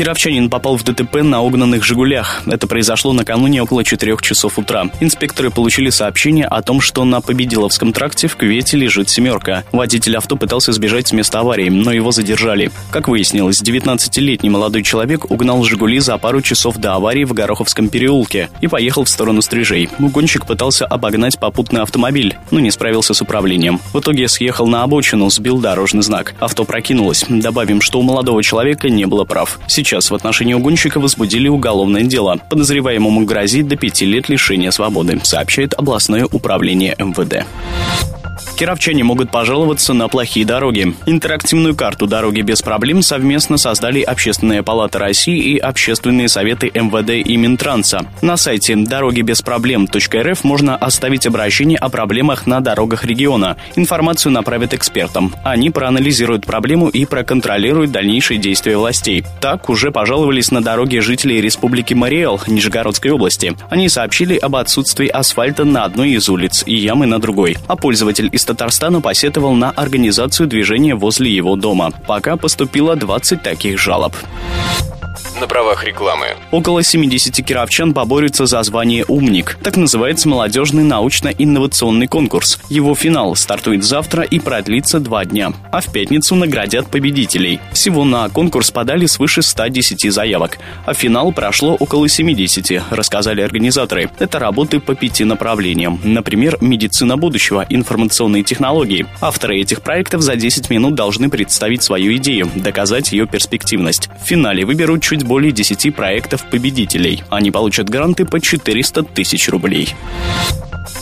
Кировчанин попал в ДТП на угнанных «Жигулях». Это произошло накануне около 4 часов утра. Инспекторы получили сообщение о том, что на Победиловском тракте в кювете лежит «семерка». Водитель авто пытался сбежать с места аварии, но его задержали. Как выяснилось, 19-летний молодой человек угнал «Жигули» за пару часов до аварии в Гороховском переулке и поехал в сторону стрижей. Угонщик пытался обогнать попутный автомобиль, но не справился с управлением. В итоге съехал на обочину, сбил дорожный знак. Авто прокинулось. Добавим, что у молодого человека не было прав. Сейчас Сейчас в отношении угонщика возбудили уголовное дело. Подозреваемому грозит до пяти лет лишения свободы, сообщает областное управление МВД. Кировчане могут пожаловаться на плохие дороги. Интерактивную карту «Дороги без проблем» совместно создали Общественная палата России и Общественные советы МВД и Минтранса. На сайте дороги без проблем.рф можно оставить обращение о проблемах на дорогах региона. Информацию направят экспертам. Они проанализируют проблему и проконтролируют дальнейшие действия властей. Так уже пожаловались на дороги жителей Республики Мариэл Нижегородской области. Они сообщили об отсутствии асфальта на одной из улиц и ямы на другой. А пользователь из Татарстана посетовал на организацию движения возле его дома. Пока поступило 20 таких жалоб на правах рекламы. Около 70 кировчан поборются за звание «Умник». Так называется молодежный научно-инновационный конкурс. Его финал стартует завтра и продлится два дня. А в пятницу наградят победителей. Всего на конкурс подали свыше 110 заявок. А финал прошло около 70, рассказали организаторы. Это работы по пяти направлениям. Например, медицина будущего, информационные технологии. Авторы этих проектов за 10 минут должны представить свою идею, доказать ее перспективность. В финале выберут чуть более 10 проектов победителей. Они получат гранты по 400 тысяч рублей.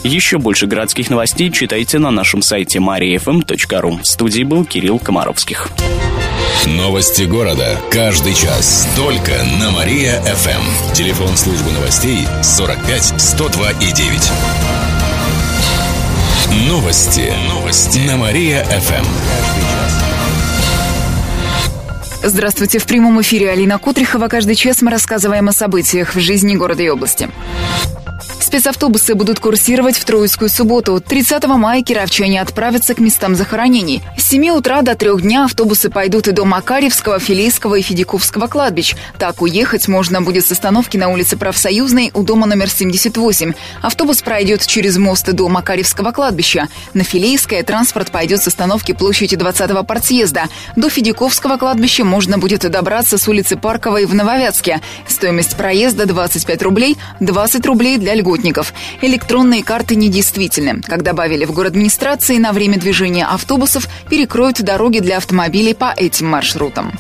Еще больше городских новостей читайте на нашем сайте mariafm.ru. В студии был Кирилл Комаровских. Новости города. Каждый час. Только на Мария-ФМ. Телефон службы новостей 45 102 и 9. Новости. Новости. На Мария-ФМ. Здравствуйте. В прямом эфире Алина Кутрихова. Каждый час мы рассказываем о событиях в жизни города и области. Спецавтобусы будут курсировать в Троицкую субботу. 30 мая кировчане отправятся к местам захоронений. С 7 утра до 3 дня автобусы пойдут и до Макаревского, Филейского и Федяковского кладбищ. Так уехать можно будет с остановки на улице Профсоюзной у дома номер 78. Автобус пройдет через мост до Макаревского кладбища. На Филейское транспорт пойдет с остановки площади 20-го партсъезда. До Федяковского кладбища можно будет добраться с улицы Парковой в Нововятске. Стоимость проезда 25 рублей, 20 рублей для льгот работников. Электронные карты недействительны. Как добавили в город администрации, на время движения автобусов перекроют дороги для автомобилей по этим маршрутам.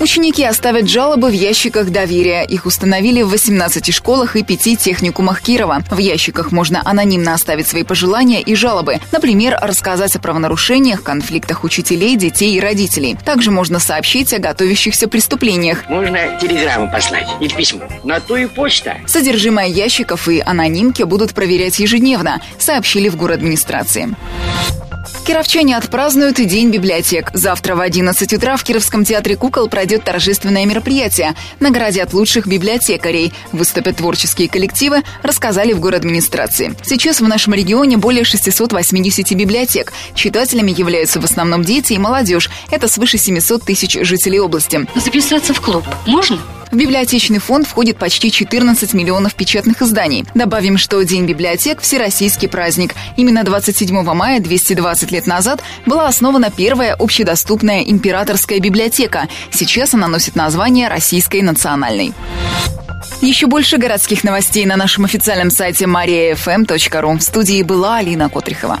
Ученики оставят жалобы в ящиках доверия. Их установили в 18 школах и 5 техникумах Кирова. В ящиках можно анонимно оставить свои пожелания и жалобы. Например, рассказать о правонарушениях, конфликтах учителей, детей и родителей. Также можно сообщить о готовящихся преступлениях. Можно телеграмму послать или письмо. На ту и почта. Содержимое ящиков и анонимки будут проверять ежедневно, сообщили в администрации. Кировчане отпразднуют День библиотек. Завтра в 11 утра в Кировском театре кукол пройдет торжественное мероприятие. Наградят лучших библиотекарей. Выступят творческие коллективы, рассказали в город администрации. Сейчас в нашем регионе более 680 библиотек. Читателями являются в основном дети и молодежь. Это свыше 700 тысяч жителей области. Записаться в клуб можно? В библиотечный фонд входит почти 14 миллионов печатных изданий. Добавим, что День библиотек – всероссийский праздник. Именно 27 мая 220 лет назад была основана первая общедоступная императорская библиотека. Сейчас она носит название Российской национальной. Еще больше городских новостей на нашем официальном сайте mariafm.ru. В студии была Алина Котрихова.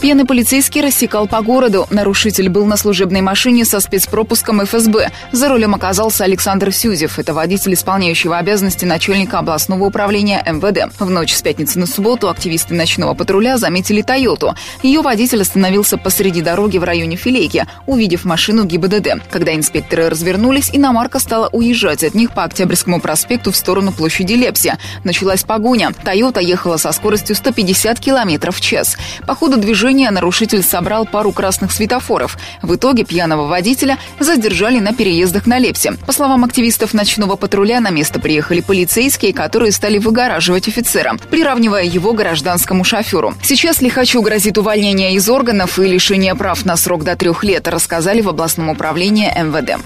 Пьяный полицейский рассекал по городу. Нарушитель был на служебной машине со спецпропуском ФСБ. За рулем оказался Александр Сюзев. Это водитель, исполняющего обязанности начальника областного управления МВД. В ночь с пятницы на субботу активисты ночного патруля заметили «Тойоту». Ее водитель остановился посреди дороги в районе Филейки, увидев машину ГИБДД. Когда инспекторы развернулись, иномарка стала уезжать от них по Октябрьскому проспекту в сторону площади Лепси. Началась погоня. «Тойота» ехала со скоростью 150 км в час. По ходу движения нарушитель собрал пару красных светофоров. В итоге пьяного водителя задержали на переездах на Лепсе. По словам активистов ночного патруля, на место приехали полицейские, которые стали выгораживать офицера, приравнивая его гражданскому шоферу. Сейчас Лихачу грозит увольнение из органов и лишение прав на срок до трех лет, рассказали в областном управлении МВД.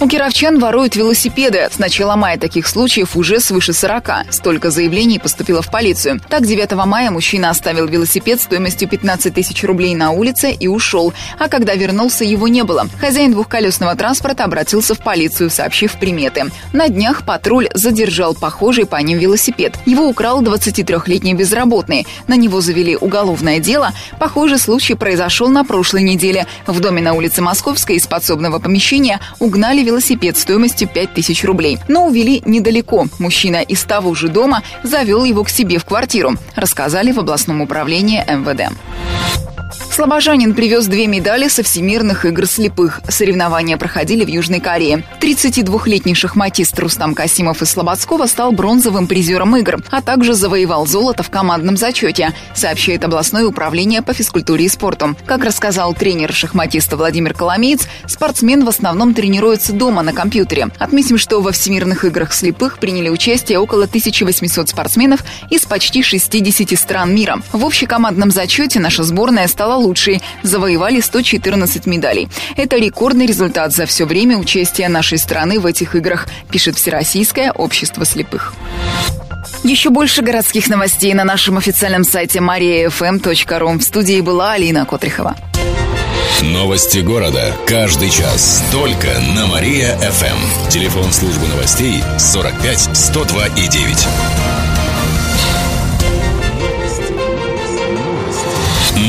У кировчан воруют велосипеды. С начала мая таких случаев уже свыше 40. Столько заявлений поступило в полицию. Так, 9 мая мужчина оставил велосипед стоимостью 15 тысяч рублей на улице и ушел. А когда вернулся, его не было. Хозяин двухколесного транспорта обратился в полицию, сообщив приметы. На днях патруль задержал похожий по ним велосипед. Его украл 23-летний безработный. На него завели уголовное дело. Похожий случай произошел на прошлой неделе. В доме на улице Московской из подсобного помещения угнали велосипед стоимостью 5000 рублей. Но увели недалеко. Мужчина из того же дома завел его к себе в квартиру, рассказали в областном управлении МВД. Слобожанин привез две медали со всемирных игр слепых. Соревнования проходили в Южной Корее. 32-летний шахматист Рустам Касимов из Слободского стал бронзовым призером игр, а также завоевал золото в командном зачете, сообщает областное управление по физкультуре и спорту. Как рассказал тренер шахматиста Владимир Коломеец, спортсмен в основном тренируется дома на компьютере. Отметим, что во всемирных играх слепых приняли участие около 1800 спортсменов из почти 60 стран мира. В общекомандном зачете наша сборная стала лучшие, завоевали 114 медалей. Это рекордный результат за все время участия нашей страны в этих играх, пишет Всероссийское общество слепых. Еще больше городских новостей на нашем официальном сайте mariafm.ru. В студии была Алина Котрихова. Новости города. Каждый час. Только на Мария-ФМ. Телефон службы новостей 45 102 и 9.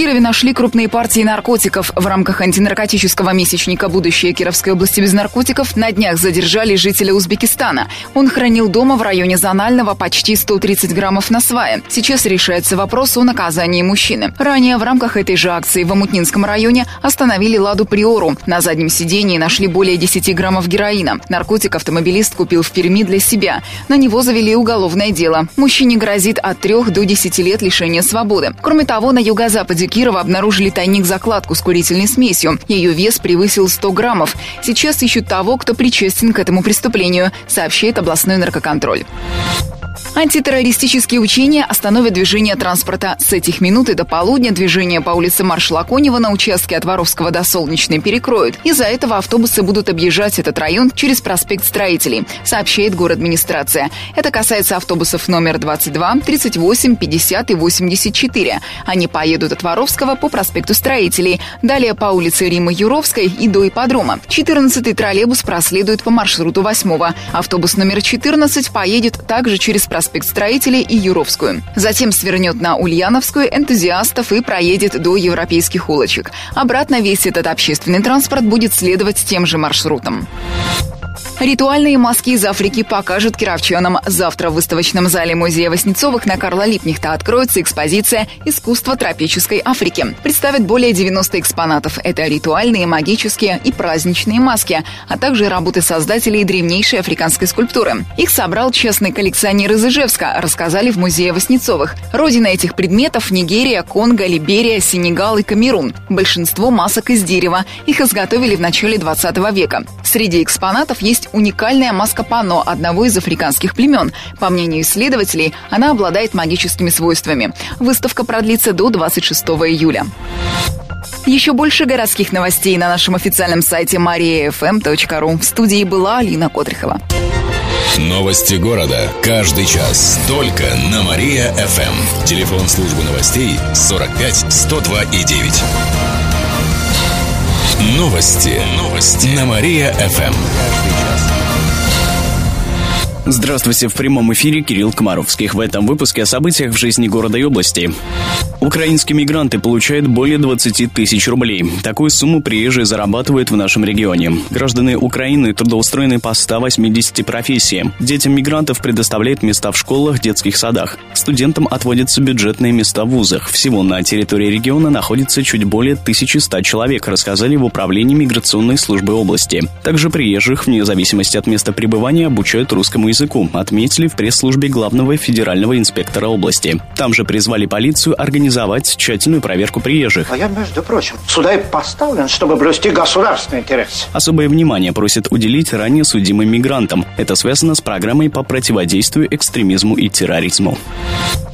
Кирове нашли крупные партии наркотиков. В рамках антинаркотического месячника «Будущее Кировской области без наркотиков» на днях задержали жителя Узбекистана. Он хранил дома в районе Зонального почти 130 граммов на свае. Сейчас решается вопрос о наказании мужчины. Ранее в рамках этой же акции в Амутнинском районе остановили «Ладу Приору». На заднем сидении нашли более 10 граммов героина. Наркотик автомобилист купил в Перми для себя. На него завели уголовное дело. Мужчине грозит от 3 до 10 лет лишения свободы. Кроме того, на юго-западе Кирова обнаружили тайник-закладку с курительной смесью. Ее вес превысил 100 граммов. Сейчас ищут того, кто причастен к этому преступлению, сообщает областной наркоконтроль. Антитеррористические учения остановят движение транспорта. С этих минут и до полудня движение по улице Маршала Конева на участке от Воровского до Солнечной перекроют. Из-за этого автобусы будут объезжать этот район через проспект Строителей, сообщает город администрация. Это касается автобусов номер 22, 38, 50 и 84. Они поедут от Воровского по проспекту Строителей, далее по улице Римы Юровской и до ипподрома. 14-й троллейбус проследует по маршруту 8 Автобус номер 14 поедет также через проспект проспект Строителей и Юровскую. Затем свернет на Ульяновскую, энтузиастов и проедет до европейских улочек. Обратно весь этот общественный транспорт будет следовать тем же маршрутом. Ритуальные маски из Африки покажут кировчанам. Завтра в выставочном зале музея Васнецовых на Карла Липнихта откроется экспозиция «Искусство тропической Африки». Представят более 90 экспонатов. Это ритуальные, магические и праздничные маски, а также работы создателей древнейшей африканской скульптуры. Их собрал честный коллекционер из Ижевска, рассказали в музее Васнецовых. Родина этих предметов – Нигерия, Конго, Либерия, Сенегал и Камерун. Большинство масок из дерева. Их изготовили в начале 20 века. Среди экспонатов есть уникальная маска пано одного из африканских племен. По мнению исследователей, она обладает магическими свойствами. Выставка продлится до 26 июля. Еще больше городских новостей на нашем официальном сайте mariafm.ru. В студии была Алина Котрихова. Новости города. Каждый час. Только на Мария-ФМ. Телефон службы новостей 45 102 и 9. Новости. Новости. На Мария-ФМ. Здравствуйте, в прямом эфире Кирилл Комаровских. В этом выпуске о событиях в жизни города и области. Украинские мигранты получают более 20 тысяч рублей. Такую сумму приезжие зарабатывают в нашем регионе. Граждане Украины трудоустроены по 180 профессиям. Детям мигрантов предоставляют места в школах, детских садах. Студентам отводятся бюджетные места в вузах. Всего на территории региона находится чуть более 1100 человек, рассказали в Управлении миграционной службы области. Также приезжих, вне зависимости от места пребывания, обучают русскому языку, отметили в пресс-службе главного федерального инспектора области. Там же призвали полицию организовать организовать тщательную проверку приезжих. А я, между прочим, сюда и поставлен, чтобы блюсти государственный интерес. Особое внимание просят уделить ранее судимым мигрантам. Это связано с программой по противодействию экстремизму и терроризму.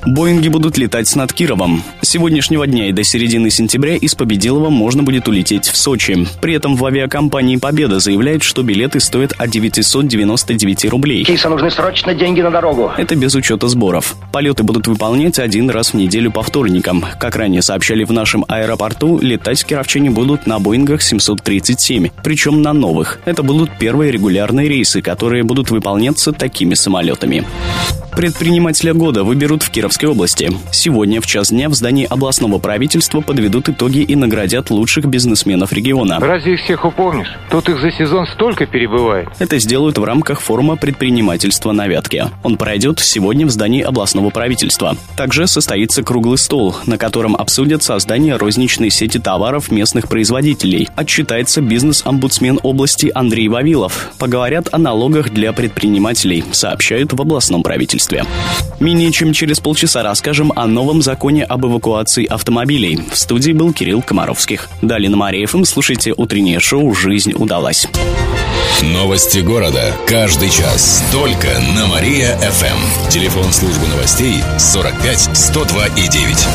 Боинги будут летать над Кировом. С сегодняшнего дня и до середины сентября из Победилова можно будет улететь в Сочи. При этом в авиакомпании «Победа» заявляет, что билеты стоят от 999 рублей. Киса, нужны срочно деньги на дорогу. Это без учета сборов. Полеты будут выполнять один раз в неделю по вторникам. Как ранее сообщали в нашем аэропорту, летать кировчане будут на Боингах 737, причем на новых. Это будут первые регулярные рейсы, которые будут выполняться такими самолетами. Предпринимателя года выберут в Кировской области. Сегодня в час дня в здании областного правительства подведут итоги и наградят лучших бизнесменов региона. Разве их всех упомнишь? Тут их за сезон столько перебывает. Это сделают в рамках форума предпринимательства на Вятке. Он пройдет сегодня в здании областного правительства. Также состоится круглый стол, на котором обсудят создание розничной сети товаров местных производителей. Отчитается бизнес-омбудсмен области Андрей Вавилов. Поговорят о налогах для предпринимателей, сообщают в областном правительстве. Менее чем через полчаса расскажем о новом законе об эвакуации автомобилей. В студии был Кирилл Комаровских. Далее на Мария ФМ слушайте утреннее шоу «Жизнь удалась». Новости города. Каждый час. Только на Мария-ФМ. Телефон службы новостей 45 102 и 9.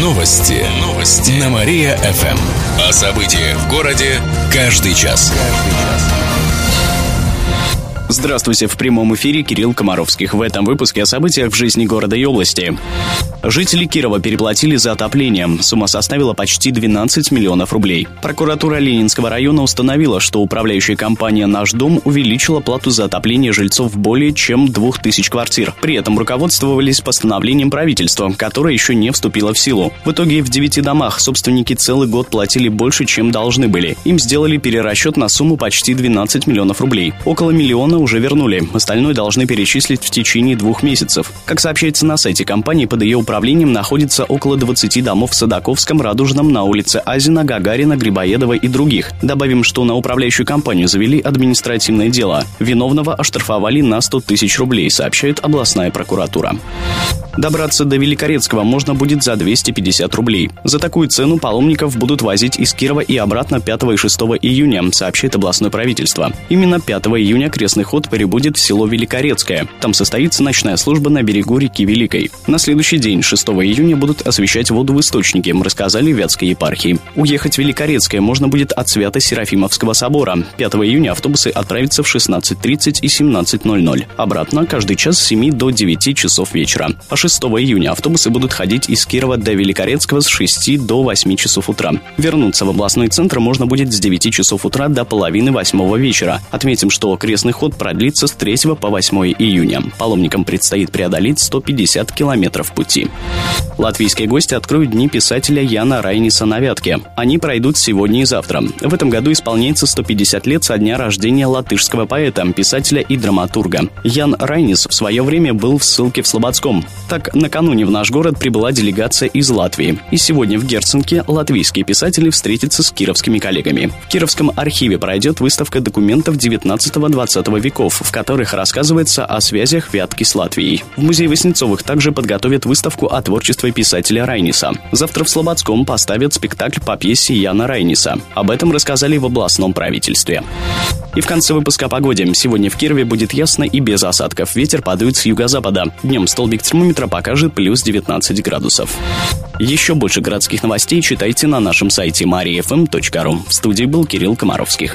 Новости. Новости. На Мария-ФМ. О событиях в городе каждый час. Каждый час. Здравствуйте, в прямом эфире Кирилл Комаровских. В этом выпуске о событиях в жизни города и области. Жители Кирова переплатили за отопление. Сумма составила почти 12 миллионов рублей. Прокуратура Ленинского района установила, что управляющая компания «Наш дом» увеличила плату за отопление жильцов более чем 2000 квартир. При этом руководствовались постановлением правительства, которое еще не вступило в силу. В итоге в девяти домах собственники целый год платили больше, чем должны были. Им сделали перерасчет на сумму почти 12 миллионов рублей. Около миллиона миллиона уже вернули. Остальное должны перечислить в течение двух месяцев. Как сообщается на сайте компании, под ее управлением находится около 20 домов в Садаковском, Радужном, на улице Азина, Гагарина, Грибоедова и других. Добавим, что на управляющую компанию завели административное дело. Виновного оштрафовали на 100 тысяч рублей, сообщает областная прокуратура. Добраться до Великорецкого можно будет за 250 рублей. За такую цену паломников будут возить из Кирова и обратно 5 и 6 июня, сообщает областное правительство. Именно 5 июня крестный ход прибудет в село Великорецкое. Там состоится ночная служба на берегу реки Великой. На следующий день, 6 июня, будут освещать воду в источнике, рассказали в Вятской епархии. Уехать в Великорецкое можно будет от Свято-Серафимовского собора. 5 июня автобусы отправятся в 16.30 и 17.00. Обратно каждый час с 7 до 9 часов вечера. А 6 июня автобусы будут ходить из Кирова до Великорецкого с 6 до 8 часов утра. Вернуться в областной центр можно будет с 9 часов утра до половины восьмого вечера. Отметим, что крестный ход продлится с 3 по 8 июня. Паломникам предстоит преодолеть 150 километров пути. Латвийские гости откроют Дни писателя Яна Райниса на Вятке. Они пройдут сегодня и завтра. В этом году исполняется 150 лет со дня рождения латышского поэта, писателя и драматурга. Ян Райнис в свое время был в ссылке в Слободском. Так, накануне в наш город прибыла делегация из Латвии. И сегодня в Герценке латвийские писатели встретятся с кировскими коллегами. В Кировском архиве пройдет выставка документов 19-20 веков веков», в которых рассказывается о связях Вятки с Латвией. В музее Васнецовых также подготовят выставку о творчестве писателя Райниса. Завтра в Слободском поставят спектакль по пьесе Яна Райниса. Об этом рассказали в областном правительстве. И в конце выпуска о погоде. Сегодня в Кирове будет ясно и без осадков. Ветер падает с юго-запада. Днем столбик термометра покажет плюс 19 градусов. Еще больше городских новостей читайте на нашем сайте mariafm.ru. В студии был Кирилл Комаровских.